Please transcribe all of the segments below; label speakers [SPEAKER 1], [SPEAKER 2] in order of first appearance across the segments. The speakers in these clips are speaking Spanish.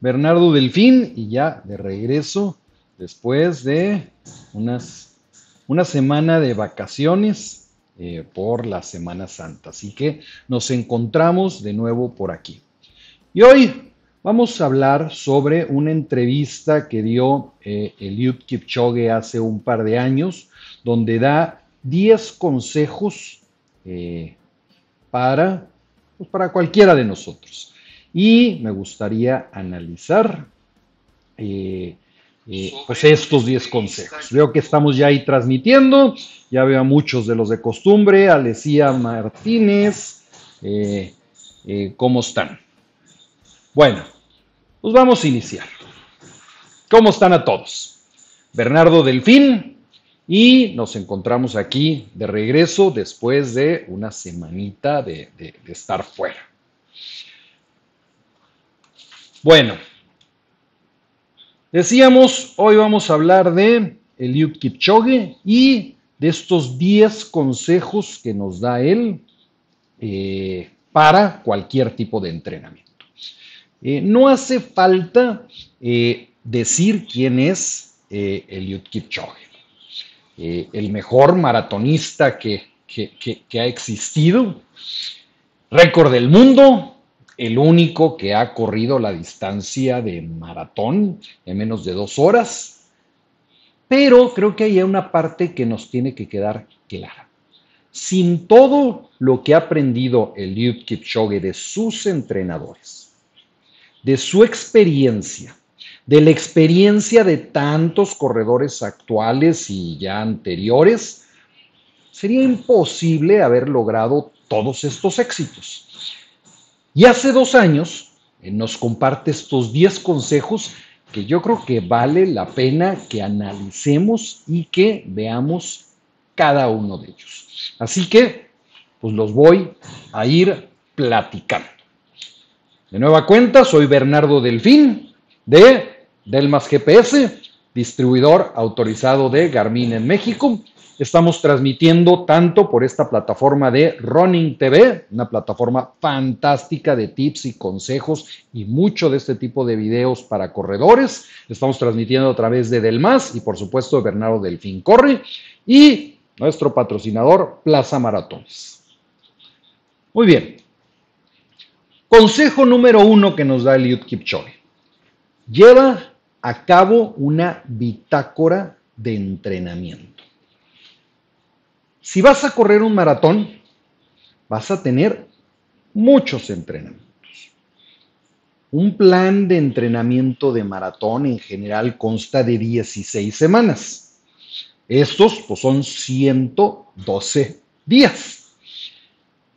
[SPEAKER 1] Bernardo Delfín y ya de regreso después de unas, una semana de vacaciones eh, por la Semana Santa. Así que nos encontramos de nuevo por aquí. Y hoy vamos a hablar sobre una entrevista que dio eh, Eliud Kipchoge hace un par de años, donde da 10 consejos eh, para, pues, para cualquiera de nosotros. Y me gustaría analizar eh, eh, pues estos 10 consejos. Veo que estamos ya ahí transmitiendo, ya veo a muchos de los de costumbre, Alessia Martínez, eh, ¿cómo están? Bueno, pues vamos a iniciar. ¿Cómo están a todos? Bernardo Delfín y nos encontramos aquí de regreso después de una semanita de estar fuera. Bueno, decíamos, hoy vamos a hablar de Eliud Kipchoge y de estos 10 consejos que nos da él eh, para cualquier tipo de entrenamiento. Eh, no hace falta eh, decir quién es Eliud Kipchoge, el mejor maratonista que, que ha existido, récord del mundo, el único que ha corrido la distancia de maratón en menos de dos horas. Pero creo que hay una parte que nos tiene que quedar clara. Sin todo lo que ha aprendido el Eliud Kipchoge de sus entrenadores, de su experiencia, de la experiencia de tantos corredores actuales y ya anteriores, sería imposible haber logrado todos estos éxitos. Y hace dos años eh, nos comparte estos 10 consejos que yo creo que vale la pena que analicemos y que veamos cada uno de ellos. Así que, pues los voy a ir platicando. De nueva cuenta, soy Bernardo Delfín de Delmas GPS, distribuidor autorizado de Garmin en México Estamos transmitiendo tanto por esta plataforma de Running TV, una plataforma fantástica de tips y consejos y mucho de este tipo de videos para corredores. Estamos transmitiendo a través de Delmas y por supuesto de Bernardo Delfín Corre y nuestro patrocinador Plaza Maratones. Muy bien. Consejo número uno que nos da Eliud Kipchoge. Lleva a cabo una bitácora de entrenamiento. Si vas a correr un maratón, vas a tener muchos entrenamientos. Un plan de entrenamiento de maratón en general consta de 16 semanas. Estos pues, son 112 días.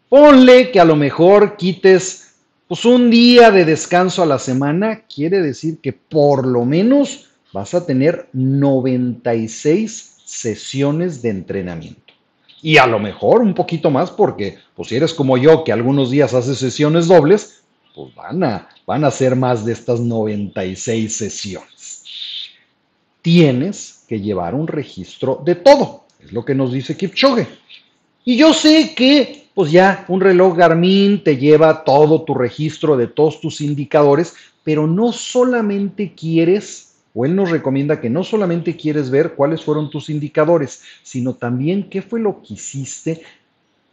[SPEAKER 1] Ponle que a lo mejor quites pues, un día de descanso a la semana, quiere decir que por lo menos vas a tener 96 sesiones de entrenamiento y a lo mejor un poquito más porque, pues si eres como yo, que algunos días haces sesiones dobles, pues van a, van a ser más de estas 96 sesiones. Tienes que llevar un registro de todo, es lo que nos dice Kipchoge. Y yo sé que, pues ya un reloj Garmin te lleva todo tu registro de todos tus indicadores, pero no solamente quieres o él nos recomienda que no solamente quieres ver cuáles fueron tus indicadores, sino también qué fue lo que hiciste,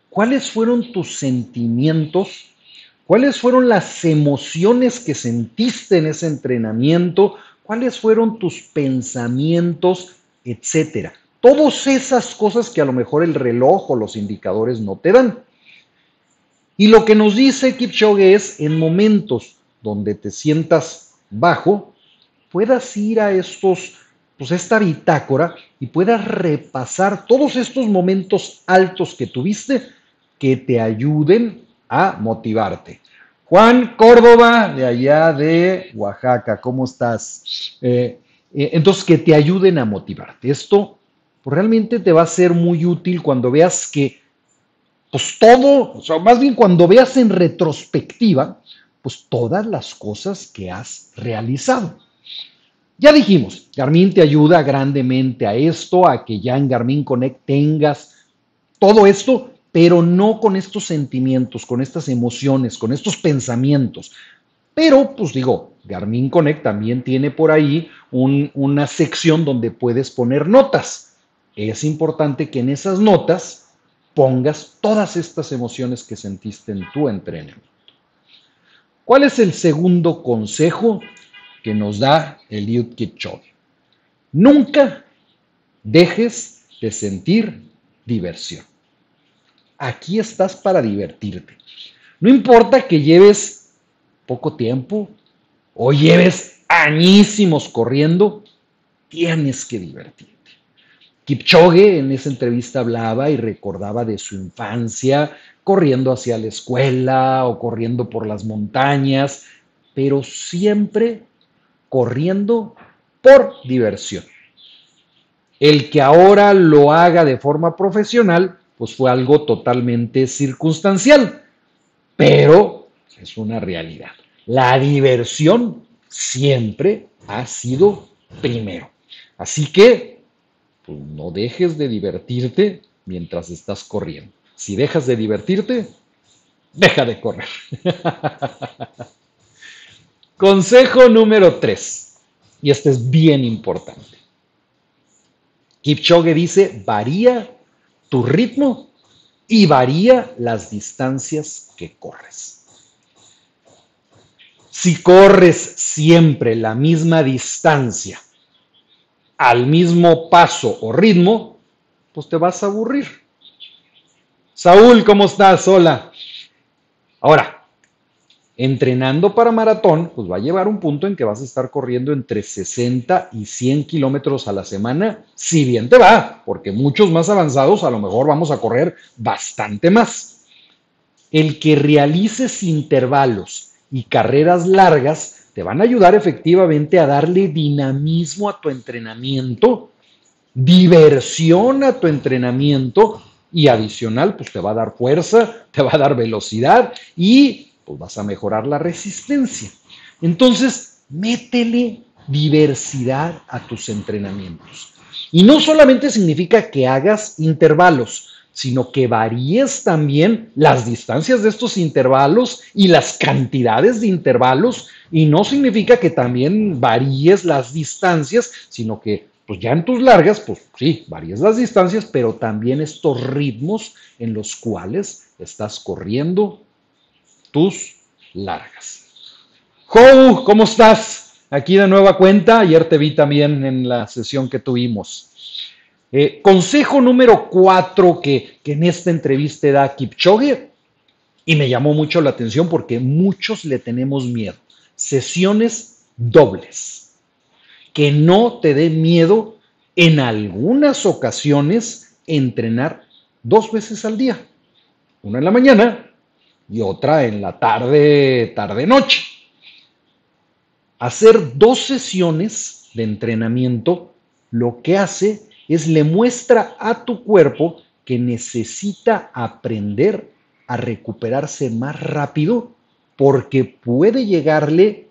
[SPEAKER 1] cuáles fueron tus sentimientos, cuáles fueron las emociones que sentiste en ese entrenamiento, cuáles fueron tus pensamientos, etcétera. Todas esas cosas que a lo mejor el reloj o los indicadores no te dan. Y lo que nos dice Kipchoge es en momentos donde te sientas bajo, puedas ir a estos, pues esta bitácora y puedas repasar todos estos momentos altos que tuviste que te ayuden a motivarte. Juan Córdoba, de allá de Oaxaca, ¿cómo estás? Eh, eh, entonces, que te ayuden a motivarte. Esto pues, realmente te va a ser muy útil cuando veas que, pues todo, o sea, más bien cuando veas en retrospectiva, pues todas las cosas que has realizado. Ya dijimos, Garmin te ayuda grandemente a esto, a que ya en Garmin Connect tengas todo esto, pero no con estos sentimientos, con estas emociones, con estos pensamientos. Pero, pues digo, Garmin Connect también tiene por ahí una sección donde puedes poner notas. Es importante que en esas notas pongas todas estas emociones que sentiste en tu entrenamiento. ¿Cuál es el segundo consejo que nos da Eliud Kipchoge? Nunca dejes de sentir diversión. Aquí estás para divertirte. No importa que lleves poco tiempo o lleves añísimos corriendo, tienes que divertirte. Kipchoge en esa entrevista hablaba y recordaba de su infancia, corriendo hacia la escuela o corriendo por las montañas, pero siempre corriendo por diversión. El que ahora lo haga de forma profesional, pues fue algo totalmente circunstancial, pero es una realidad. La diversión siempre ha sido primero. Así que, no dejes de divertirte mientras estás corriendo. Si dejas de divertirte, deja de correr. Consejo número 3. Y este es bien importante. Kipchoge dice, varía tu ritmo y varía las distancias que corres. Si corres siempre la misma distancia, al mismo paso o ritmo, pues te vas a aburrir. Saúl, ¿cómo estás? Hola. Ahora, entrenando para maratón, pues va a llevar un punto en que vas a estar corriendo entre 60 y 100 kilómetros a la semana, si bien te va, porque muchos más avanzados a lo mejor vamos a correr bastante más. El que realices intervalos y carreras largas te van a ayudar efectivamente a darle dinamismo a tu entrenamiento, diversión a tu entrenamiento y adicional, pues te va a dar fuerza, te va a dar velocidad y pues vas a mejorar la resistencia. Entonces, métele diversidad a tus entrenamientos. Y no solamente significa que hagas intervalos, sino que varíes también las distancias de estos intervalos y las cantidades de intervalos. Y no significa que también varíes las distancias, sino que pues ya en tus largas, pues sí, varíes las distancias, pero también estos ritmos en los cuales estás corriendo, tus largas. Jou, ¿cómo estás? Aquí de nueva cuenta, ayer te vi también en la sesión que tuvimos. Eh, consejo número cuatro que, que en esta entrevista da Kipchoge y me llamó mucho la atención porque muchos le tenemos miedo. Sesiones dobles. Que no te dé miedo en algunas ocasiones entrenar dos veces al día. Una en la mañana y otra en la tarde, tarde-noche. Hacer dos sesiones de entrenamiento lo que hace es le muestra a tu cuerpo que necesita aprender a recuperarse más rápido porque puede llegarle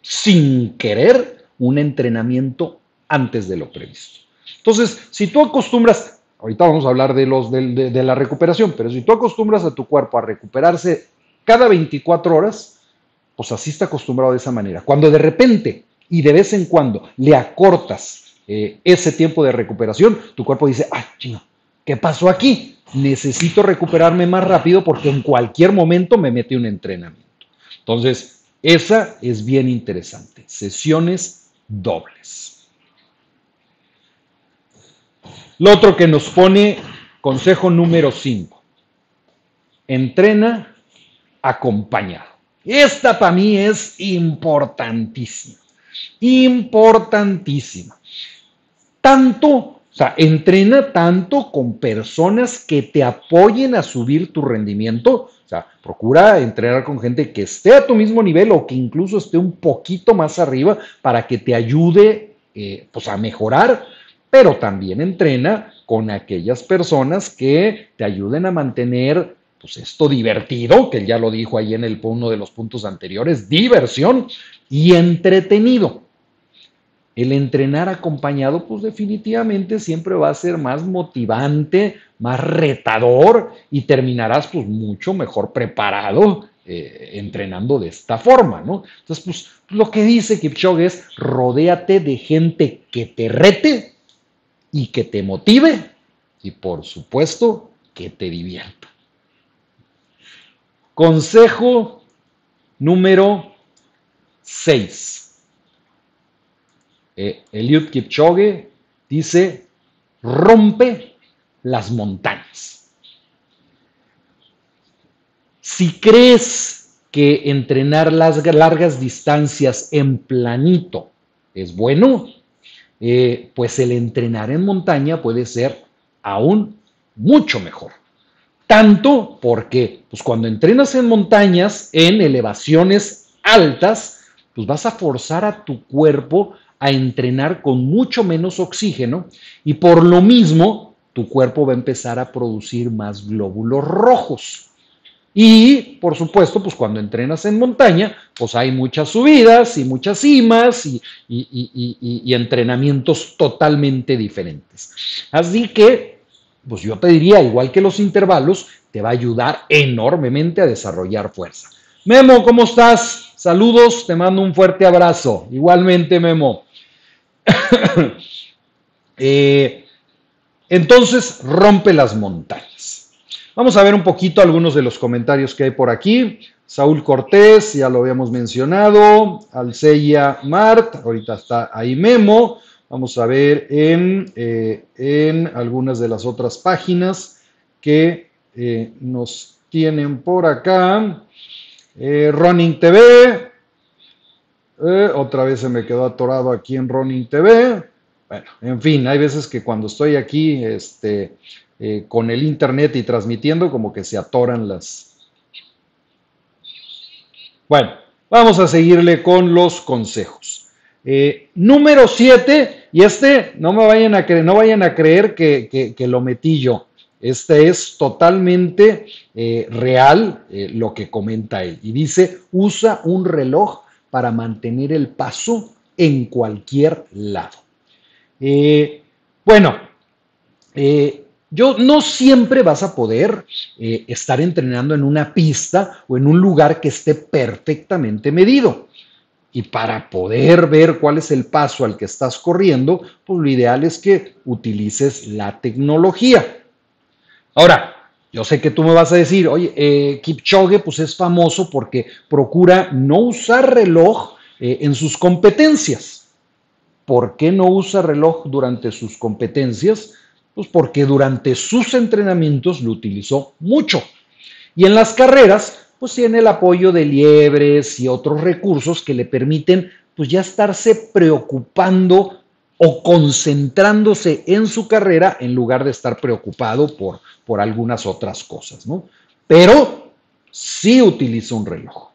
[SPEAKER 1] sin querer un entrenamiento antes de lo previsto. Entonces, si tú acostumbras, Ahorita vamos a hablar de, los, de, la recuperación, pero si tú acostumbras a tu cuerpo a recuperarse cada 24 horas, pues así está acostumbrado de esa manera. Cuando de repente y de vez en cuando le acortas eh, ese tiempo de recuperación, tu cuerpo dice, ah, chino, ¿qué pasó aquí? Necesito recuperarme más rápido porque en cualquier momento me mete un entrenamiento. Entonces, esa es bien interesante. Sesiones dobles. Lo otro que nos pone consejo número 5. Entrena acompañado. Esta para mí es importantísima. Importantísima. Tanto, o sea, entrena tanto con personas que te apoyen a subir tu rendimiento. O sea, procura entrenar con gente que esté a tu mismo nivel o que incluso esté un poquito más arriba para que te ayude eh, pues a mejorar pero también entrena con aquellas personas que te ayuden a mantener pues esto divertido, que ya lo dijo ahí en el uno de los puntos anteriores, diversión y entretenido. El entrenar acompañado, pues definitivamente siempre va a ser más motivante, más retador y terminarás pues mucho mejor preparado eh, entrenando de esta forma, ¿no? Entonces, pues lo que dice Kipchoge es, rodéate de gente que te rete y que te motive y por supuesto que te divierta. Consejo número 6. Eh, Eliud Kipchoge dice, rompe las montañas. Si crees que entrenar las largas distancias en planito es bueno, eh, pues el entrenar en montaña puede ser aún mucho mejor. Tanto porque pues cuando entrenas en montañas, en elevaciones altas, pues vas a forzar a tu cuerpo a entrenar con mucho menos oxígeno y por lo mismo tu cuerpo va a empezar a producir más glóbulos rojos. Y, por supuesto, pues cuando entrenas en montaña, pues hay muchas subidas y muchas cimas y, y, entrenamientos totalmente diferentes. Así que, pues yo te diría, igual que los intervalos, te va a ayudar enormemente a desarrollar fuerza. Memo, ¿cómo estás? Saludos, te mando un fuerte abrazo. Igualmente, Memo. Eh, entonces, rompe las montañas. Vamos a ver un poquito algunos de los comentarios que hay por aquí. Saúl Cortés, ya lo habíamos mencionado. Alceya Mart, ahorita está ahí Memo. Vamos a ver en, eh, en algunas de las otras páginas que eh, nos tienen por acá. Eh, Running TV, otra vez se me quedó atorado aquí en Running TV. Bueno, en fin, hay veces que cuando estoy aquí, este, eh, con el internet y transmitiendo, como que se atoran las... Bueno, vamos a seguirle con los consejos. Eh, número 7, y este no me vayan a creer, no vayan a creer que, lo metí yo. Este es totalmente eh, real lo que comenta él. Y dice, usa un reloj para mantener el paso en cualquier lado. bueno, yo no siempre vas a poder eh, estar entrenando en una pista o en un lugar que esté perfectamente medido. Y para poder ver cuál es el paso al que estás corriendo, pues lo ideal es que utilices la tecnología. Ahora, yo sé que tú me vas a decir, oye, eh, Kipchoge pues es famoso porque procura no usar reloj eh, en sus competencias. ¿Por qué no usa reloj durante sus competencias? Pues porque durante sus entrenamientos lo utilizó mucho. Y en las carreras, pues tiene el apoyo de liebres y otros recursos que le permiten pues ya estarse preocupando o concentrándose en su carrera en lugar de estar preocupado por, por algunas otras cosas, ¿no? Pero sí utiliza un reloj.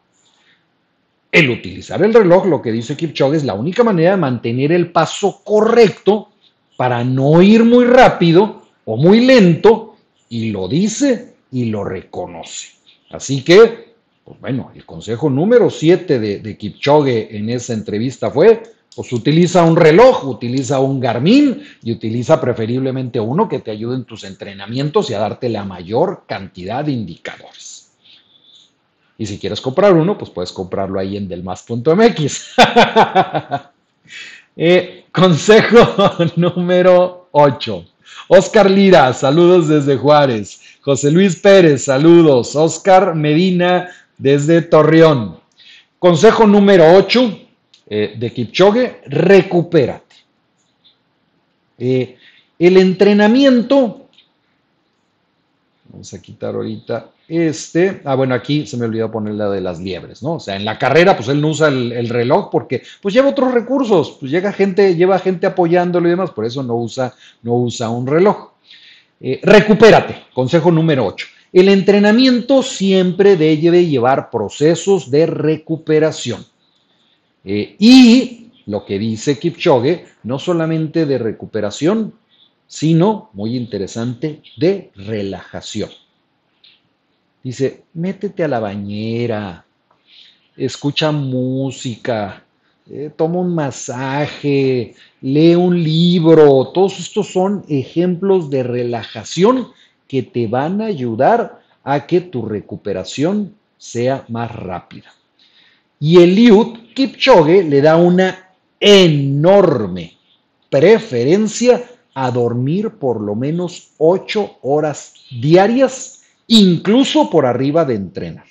[SPEAKER 1] El utilizar el reloj, lo que dice Kipchoge, es la única manera de mantener el paso correcto para no ir muy rápido o muy lento y lo dice y lo reconoce. Así que, pues bueno, el consejo número 7 de, de Kipchoge en esa entrevista fue, pues utiliza un reloj, utiliza un Garmin y utiliza preferiblemente uno que te ayude en tus entrenamientos y a darte la mayor cantidad de indicadores. Y si quieres comprar uno, pues puedes comprarlo ahí en delmas.mx. Eh, consejo número 8. Oscar Lira, saludos desde Juárez. José Luis Pérez, saludos. Oscar Medina desde Torreón. Consejo número 8 eh, de Kipchoge, recupérate. Eh, el entrenamiento, vamos a quitar ahorita este, ah, bueno, aquí se me olvidó poner la de las liebres, ¿no? O sea, en la carrera, pues él no usa el, reloj porque, pues lleva otros recursos, pues llega gente, lleva gente apoyándolo y demás, por eso no usa, no usa un reloj. Eh, recupérate, consejo número 8. El entrenamiento siempre debe llevar procesos de recuperación. Eh, y lo que dice Kipchoge, no solamente de recuperación, sino, muy interesante, de relajación. Dice, métete a la bañera, escucha música, eh, toma un masaje, lee un libro. Todos estos son ejemplos de relajación que te van a ayudar a que tu recuperación sea más rápida. Y Eliud Kipchoge le da una enorme preferencia a dormir por lo menos 8 horas diarias, incluso por arriba de entrenar.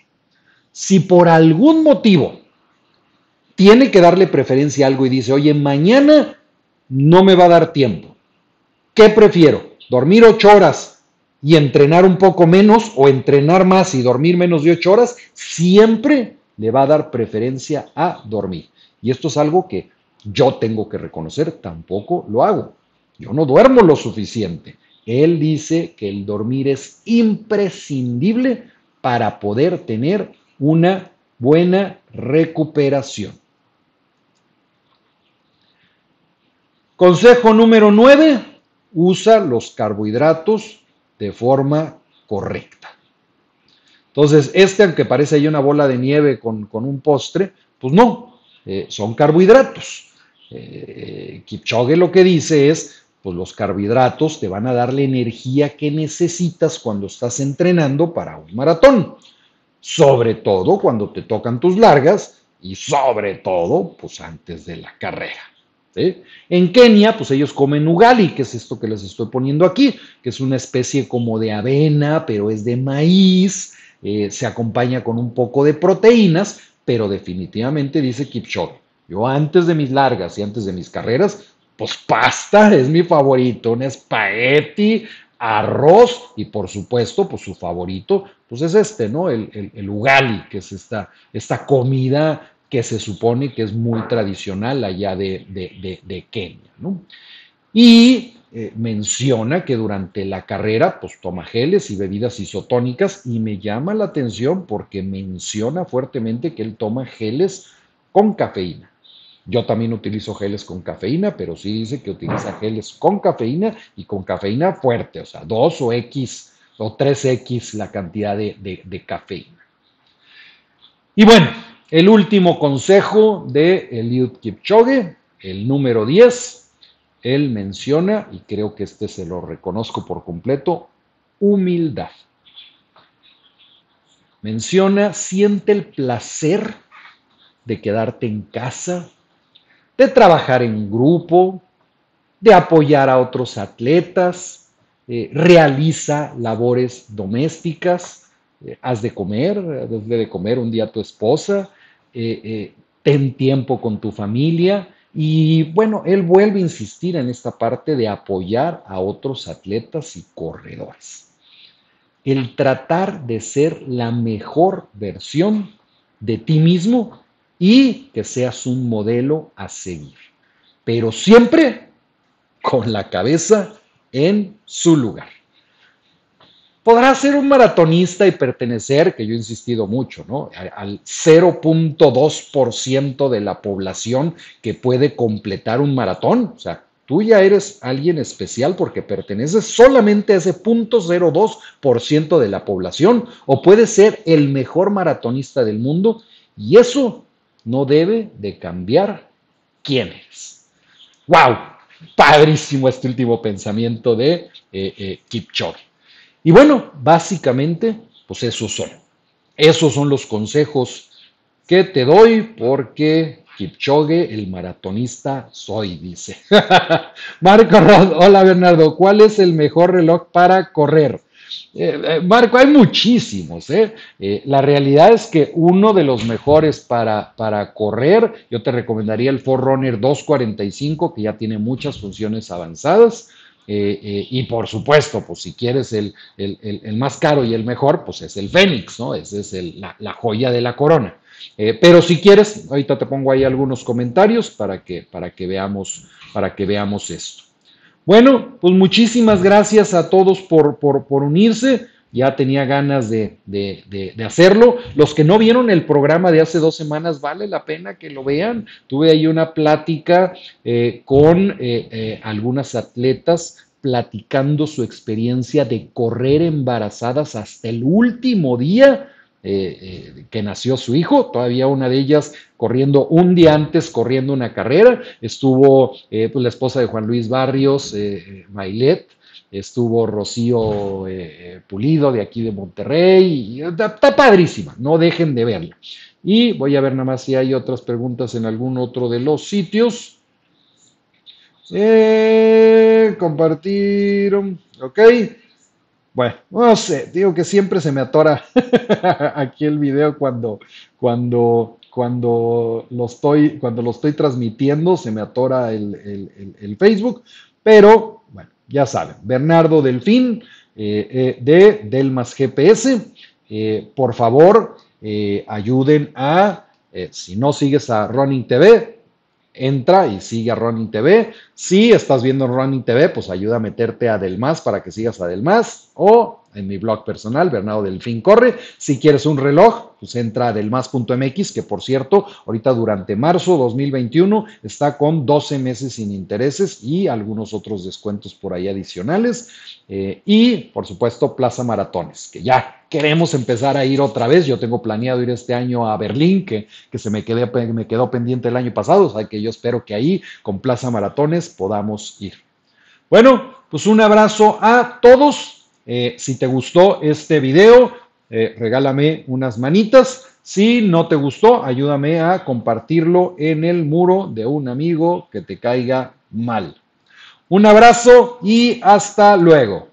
[SPEAKER 1] Si por algún motivo tiene que darle preferencia a algo y dice, oye, mañana no me va a dar tiempo, ¿qué prefiero? ¿Dormir 8 horas y entrenar un poco menos o entrenar más y dormir menos de 8 horas? Siempre le va a dar preferencia a dormir. Y esto es algo que yo tengo que reconocer, tampoco lo hago. Yo no duermo lo suficiente. Él dice que el dormir es imprescindible para poder tener una buena recuperación. Consejo número 9, usa los carbohidratos de forma correcta. Entonces, este, aunque parece ahí una bola de nieve con, un postre, pues no, eh, son carbohidratos. Eh, Kipchoge lo que dice es, pues los carbohidratos te van a dar la energía que necesitas cuando estás entrenando para un maratón sobre todo cuando te tocan tus largas y sobre todo, pues antes de la carrera. En Kenia, pues ellos comen ugali, que es esto que les estoy poniendo aquí, que es una especie como de avena, pero es de maíz, eh, se acompaña con un poco de proteínas, pero definitivamente dice Kipchoge, yo antes de mis largas y antes de mis carreras, pues pasta es mi favorito, un espagueti arroz y por supuesto, pues su favorito, pues es este, ¿no? El, el, ugali, que es esta, esta, comida que se supone que es muy tradicional allá de, de, Kenia, ¿no? Y eh, menciona que durante la carrera, pues toma geles y bebidas isotónicas y me llama la atención porque menciona fuertemente que él toma geles con cafeína. Yo también utilizo geles con cafeína, pero sí dice que utiliza geles con cafeína y con cafeína fuerte, o sea, 2 o X o 3X la cantidad de, cafeína. Y bueno, el último consejo de Eliud Kipchoge, el número 10, él menciona, y creo que este se lo reconozco por completo, humildad. Menciona, siente el placer de quedarte en casa, de trabajar en grupo, de apoyar a otros atletas, eh, realiza labores domésticas, eh, haz de comer, debe de comer un día a tu esposa, eh, ten tiempo con tu familia y bueno, él vuelve a insistir en esta parte de apoyar a otros atletas y corredores. El tratar de ser la mejor versión de ti mismo y que seas un modelo a seguir. Pero siempre con la cabeza en su lugar. Podrás ser un maratonista y pertenecer, que yo he insistido mucho, ¿no? Al 0.2% de la población que puede completar un maratón. O sea, tú ya eres alguien especial porque perteneces solamente a ese 0.02% de la población o puedes ser el mejor maratonista del mundo y eso no debe de cambiar quién eres. ¡Wow! Padrísimo este último pensamiento de eh, eh. Y bueno, básicamente, pues esos son. Esos son los consejos que te doy porque Kipchoge, el maratonista, soy, dice. Marco Rod, hola Bernardo, ¿cuál es el mejor reloj para correr? Eh, eh, Marco, hay muchísimos. ¿eh? la realidad es que uno de los mejores para, para correr, yo te recomendaría el Forerunner 245, que ya tiene muchas funciones avanzadas. Y por supuesto, pues si quieres el, más caro y el mejor, pues es el Fénix, ¿no? Esa es la, la, joya de la corona. pero si quieres, ahorita te pongo ahí algunos comentarios para que, para que, veamos, para que veamos esto. Bueno, pues muchísimas gracias a todos por, por, unirse. Ya tenía ganas de, hacerlo. Los que no vieron el programa de hace dos semanas, vale la pena que lo vean. Tuve ahí una plática eh, con eh, eh, algunas atletas platicando su experiencia de correr embarazadas hasta el último día que nació su hijo, todavía una de ellas corriendo un día antes, corriendo una carrera, estuvo pues, la esposa de Juan Luis Barrios, Mailet, estuvo Rocío eh, Pulido de aquí de Monterrey, y está, padrísima, no dejen de verla. Y voy a ver nada más si hay otras preguntas en algún otro de los sitios. Eh, compartieron, ok. Bueno, no sé, digo que siempre se me atora aquí el video cuando, cuando, cuando, lo, estoy, cuando lo estoy transmitiendo, se me atora el, Facebook, pero ya saben, Bernardo Delfín eh, eh, de Delmas GPS, eh, por favor, ayuden a, si no sigues a Running TV, entra y sigue a Running TV. Si estás viendo Running TV, pues ayuda a meterte a Delmas para que sigas a Delmas o en mi blog personal, Bernardo Delfín Corre. Si quieres un reloj, pues entra a delmas.mx, que por cierto, ahorita durante marzo 2021 está con 12 meses sin intereses y algunos otros descuentos por ahí adicionales. Eh, y, por supuesto, Plaza Maratones, que ya queremos empezar a ir otra vez. Yo tengo planeado ir este año a Berlín, que, que se me, me quedó pendiente el año pasado, o sea que yo espero que ahí con Plaza Maratones podamos ir. Bueno, pues un abrazo a todos. Eh, si te gustó este video, eh, regálame unas manitas. Si no te gustó, ayúdame a compartirlo en el muro de un amigo que te caiga mal. Un abrazo y hasta luego.